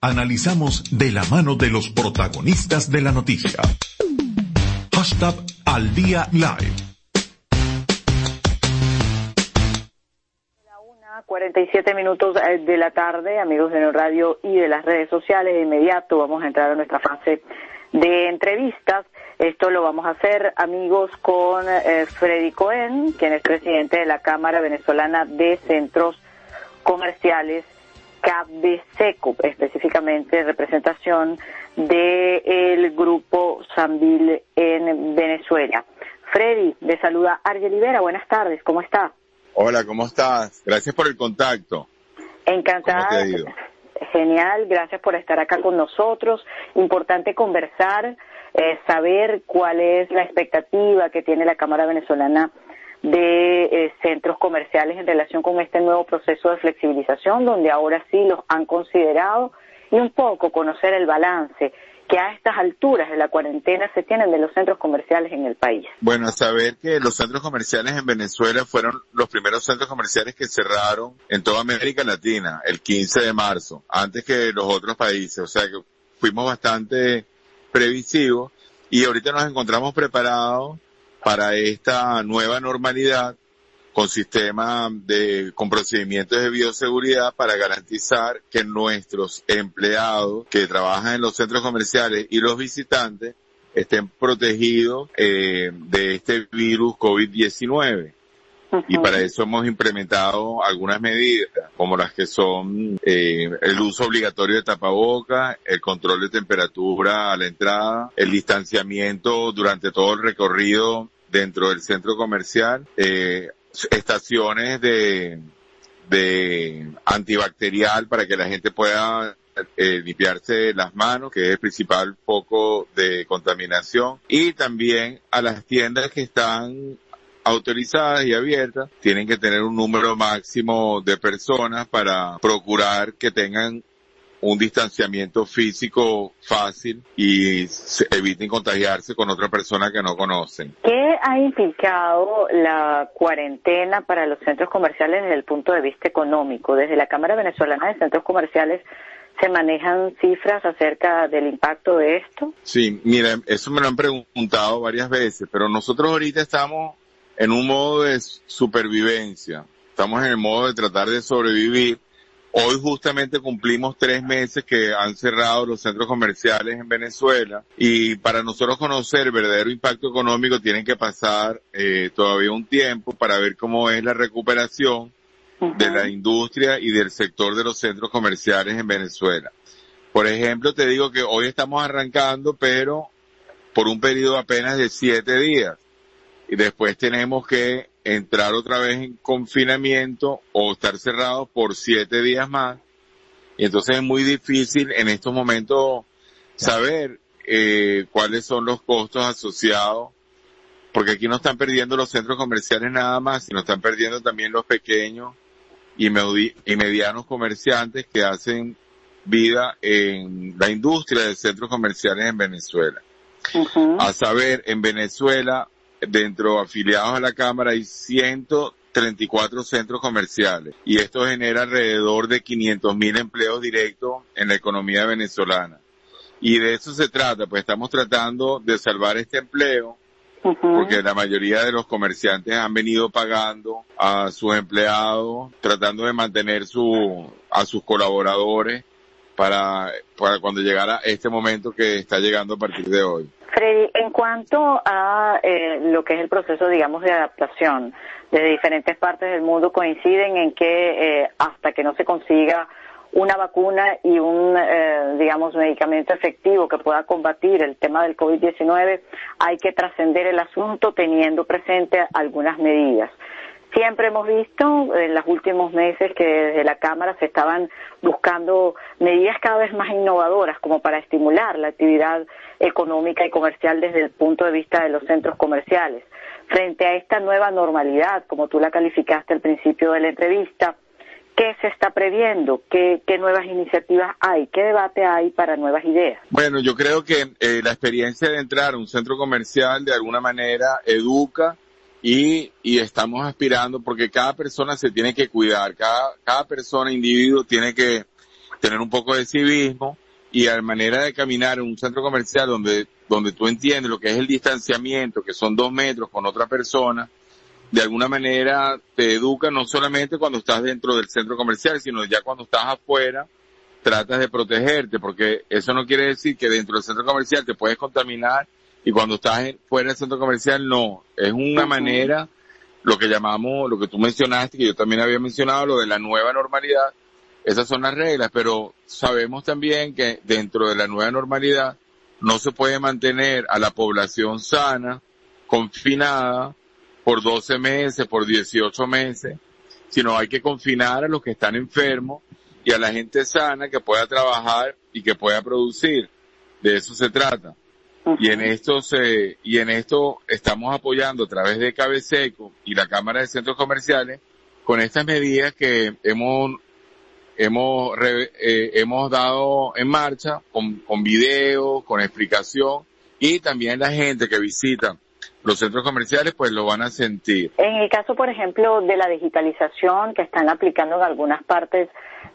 Analizamos de la mano de los protagonistas de la noticia. Hashtag al día live. La una, 47 minutos eh, de la tarde, amigos de No Radio y de las redes sociales. De inmediato vamos a entrar a nuestra fase de entrevistas. Esto lo vamos a hacer, amigos, con eh, Freddy Cohen, quien es presidente de la Cámara Venezolana de Centros Comerciales, CABESECO, específicamente representación del grupo Sambil en Venezuela. Freddy, le saluda Argel Libera. Buenas tardes, ¿cómo está? Hola, ¿cómo estás? Gracias por el contacto. Encantada. ¿Cómo te ha ido? Genial, gracias por estar acá con nosotros. Importante conversar, eh, saber cuál es la expectativa que tiene la Cámara Venezolana de eh, centros comerciales en relación con este nuevo proceso de flexibilización, donde ahora sí los han considerado, y un poco conocer el balance que a estas alturas de la cuarentena se tienen de los centros comerciales en el país. Bueno, saber que los centros comerciales en Venezuela fueron los primeros centros comerciales que cerraron en toda América Latina el 15 de marzo, antes que los otros países. O sea que fuimos bastante previsivos y ahorita nos encontramos preparados para esta nueva normalidad con sistemas de, con procedimientos de bioseguridad para garantizar que nuestros empleados que trabajan en los centros comerciales y los visitantes estén protegidos eh, de este virus COVID-19. Y para eso hemos implementado algunas medidas, como las que son eh, el uso obligatorio de tapabocas, el control de temperatura a la entrada, el distanciamiento durante todo el recorrido dentro del centro comercial, eh, estaciones de, de antibacterial para que la gente pueda eh, limpiarse las manos, que es el principal foco de contaminación, y también a las tiendas que están autorizadas y abiertas, tienen que tener un número máximo de personas para procurar que tengan un distanciamiento físico fácil y se eviten contagiarse con otra persona que no conocen. ¿Qué ha implicado la cuarentena para los centros comerciales desde el punto de vista económico? Desde la Cámara Venezolana de Centros Comerciales ¿Se manejan cifras acerca del impacto de esto? Sí, mira, eso me lo han preguntado varias veces, pero nosotros ahorita estamos en un modo de supervivencia. Estamos en el modo de tratar de sobrevivir. Hoy justamente cumplimos tres meses que han cerrado los centros comerciales en Venezuela y para nosotros conocer el verdadero impacto económico tienen que pasar eh, todavía un tiempo para ver cómo es la recuperación de la industria y del sector de los centros comerciales en Venezuela. Por ejemplo, te digo que hoy estamos arrancando, pero por un periodo apenas de siete días. Y después tenemos que entrar otra vez en confinamiento o estar cerrados por siete días más. Y entonces es muy difícil en estos momentos saber eh, cuáles son los costos asociados, porque aquí no están perdiendo los centros comerciales nada más, sino están perdiendo también los pequeños y, y medianos comerciantes que hacen vida en la industria de centros comerciales en Venezuela. A saber, en Venezuela, dentro afiliados a la Cámara, hay 134 centros comerciales y esto genera alrededor de 500 mil empleos directos en la economía venezolana. Y de eso se trata, pues estamos tratando de salvar este empleo porque la mayoría de los comerciantes han venido pagando a sus empleados, tratando de mantener su, a sus colaboradores para, para cuando llegara este momento que está llegando a partir de hoy. Freddy, cuanto a eh, lo que es el proceso, digamos, de adaptación, desde diferentes partes del mundo coinciden en que eh, hasta que no se consiga una vacuna y un, eh, digamos, medicamento efectivo que pueda combatir el tema del COVID-19, hay que trascender el asunto teniendo presente algunas medidas. Siempre hemos visto en los últimos meses que desde la Cámara se estaban buscando medidas cada vez más innovadoras como para estimular la actividad económica y comercial desde el punto de vista de los centros comerciales. Frente a esta nueva normalidad, como tú la calificaste al principio de la entrevista, ¿Qué se está previendo? ¿Qué, nuevas iniciativas hay? ¿Qué debate hay para nuevas ideas? Bueno, yo creo que eh, la experiencia de entrar a un centro comercial de alguna manera educa y, y estamos aspirando porque cada persona se tiene que cuidar, cada, cada persona, individuo tiene que tener un poco de civismo y a manera de caminar en un centro comercial donde, donde tú entiendes lo que es el distanciamiento, que son dos metros con otra persona, de alguna manera te educa no solamente cuando estás dentro del centro comercial, sino ya cuando estás afuera, tratas de protegerte, porque eso no quiere decir que dentro del centro comercial te puedes contaminar y cuando estás fuera del centro comercial no. Es una manera, lo que llamamos, lo que tú mencionaste, que yo también había mencionado, lo de la nueva normalidad, esas son las reglas, pero sabemos también que dentro de la nueva normalidad no se puede mantener a la población sana, confinada, por 12 meses, por 18 meses, sino hay que confinar a los que están enfermos y a la gente sana que pueda trabajar y que pueda producir. De eso se trata. Y en esto se, y en esto estamos apoyando a través de Cabeseco y la Cámara de Centros Comerciales con estas medidas que hemos hemos, eh, hemos dado en marcha con, con videos, con explicación y también la gente que visita los centros comerciales pues lo van a sentir. En el caso, por ejemplo, de la digitalización que están aplicando en algunas partes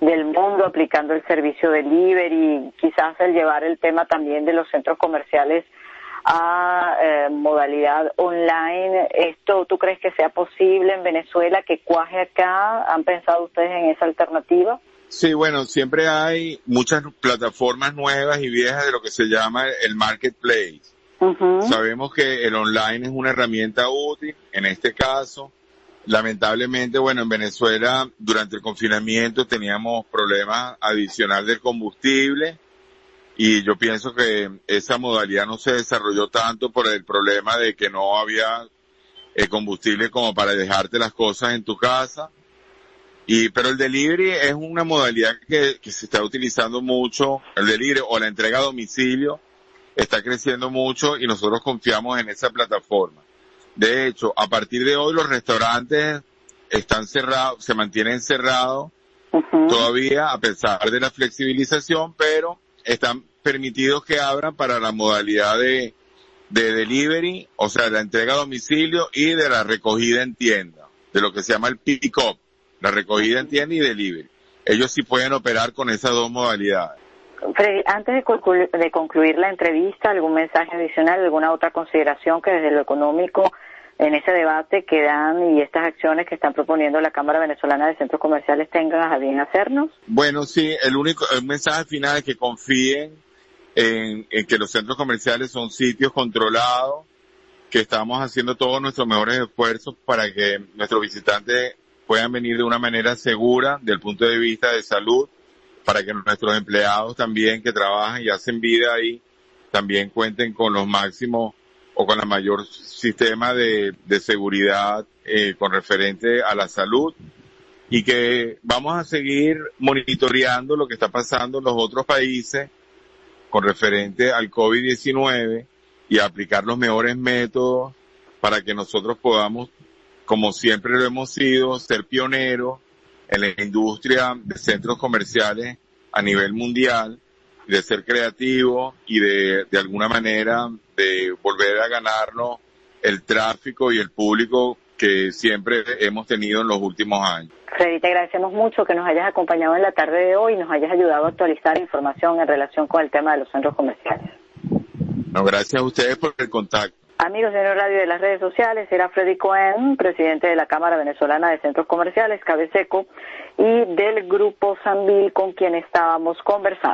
del mundo, aplicando el servicio delivery, quizás el llevar el tema también de los centros comerciales a eh, modalidad online. ¿Esto tú crees que sea posible en Venezuela, que cuaje acá? ¿Han pensado ustedes en esa alternativa? Sí, bueno, siempre hay muchas plataformas nuevas y viejas de lo que se llama el marketplace. Sabemos que el online es una herramienta útil en este caso. Lamentablemente, bueno, en Venezuela durante el confinamiento teníamos problemas adicionales del combustible y yo pienso que esa modalidad no se desarrolló tanto por el problema de que no había el combustible como para dejarte las cosas en tu casa y, pero el delivery es una modalidad que, que se está utilizando mucho, el delivery o la entrega a domicilio está creciendo mucho y nosotros confiamos en esa plataforma. De hecho, a partir de hoy los restaurantes están cerrados, se mantienen cerrados todavía a pesar de la flexibilización, pero están permitidos que abran para la modalidad de, de delivery, o sea, la entrega a domicilio y de la recogida en tienda, de lo que se llama el pick-up la recogida en tienda y delivery. Ellos sí pueden operar con esas dos modalidades. Freddy, antes de concluir, de concluir la entrevista, ¿algún mensaje adicional, alguna otra consideración que desde lo económico en ese debate que dan y estas acciones que están proponiendo la Cámara Venezolana de Centros Comerciales tengan a bien hacernos? Bueno, sí, el único el mensaje final es que confíen en, en que los centros comerciales son sitios controlados, que estamos haciendo todos nuestros mejores esfuerzos para que nuestros visitantes puedan venir de una manera segura del punto de vista de salud, para que nuestros empleados también que trabajan y hacen vida ahí, también cuenten con los máximos o con la mayor sistema de, de seguridad eh, con referente a la salud. Y que vamos a seguir monitoreando lo que está pasando en los otros países con referente al COVID-19 y aplicar los mejores métodos para que nosotros podamos como siempre lo hemos sido, ser pioneros en la industria de centros comerciales a nivel mundial, de ser creativo y de, de alguna manera de volver a ganarnos el tráfico y el público que siempre hemos tenido en los últimos años. Freddy, te agradecemos mucho que nos hayas acompañado en la tarde de hoy y nos hayas ayudado a actualizar información en relación con el tema de los centros comerciales. No, gracias a ustedes por el contacto. Amigos de Radio de las redes sociales, era Freddy Cohen, presidente de la Cámara Venezolana de Centros Comerciales, Cabeseco, y del Grupo Sanvil con quien estábamos conversando.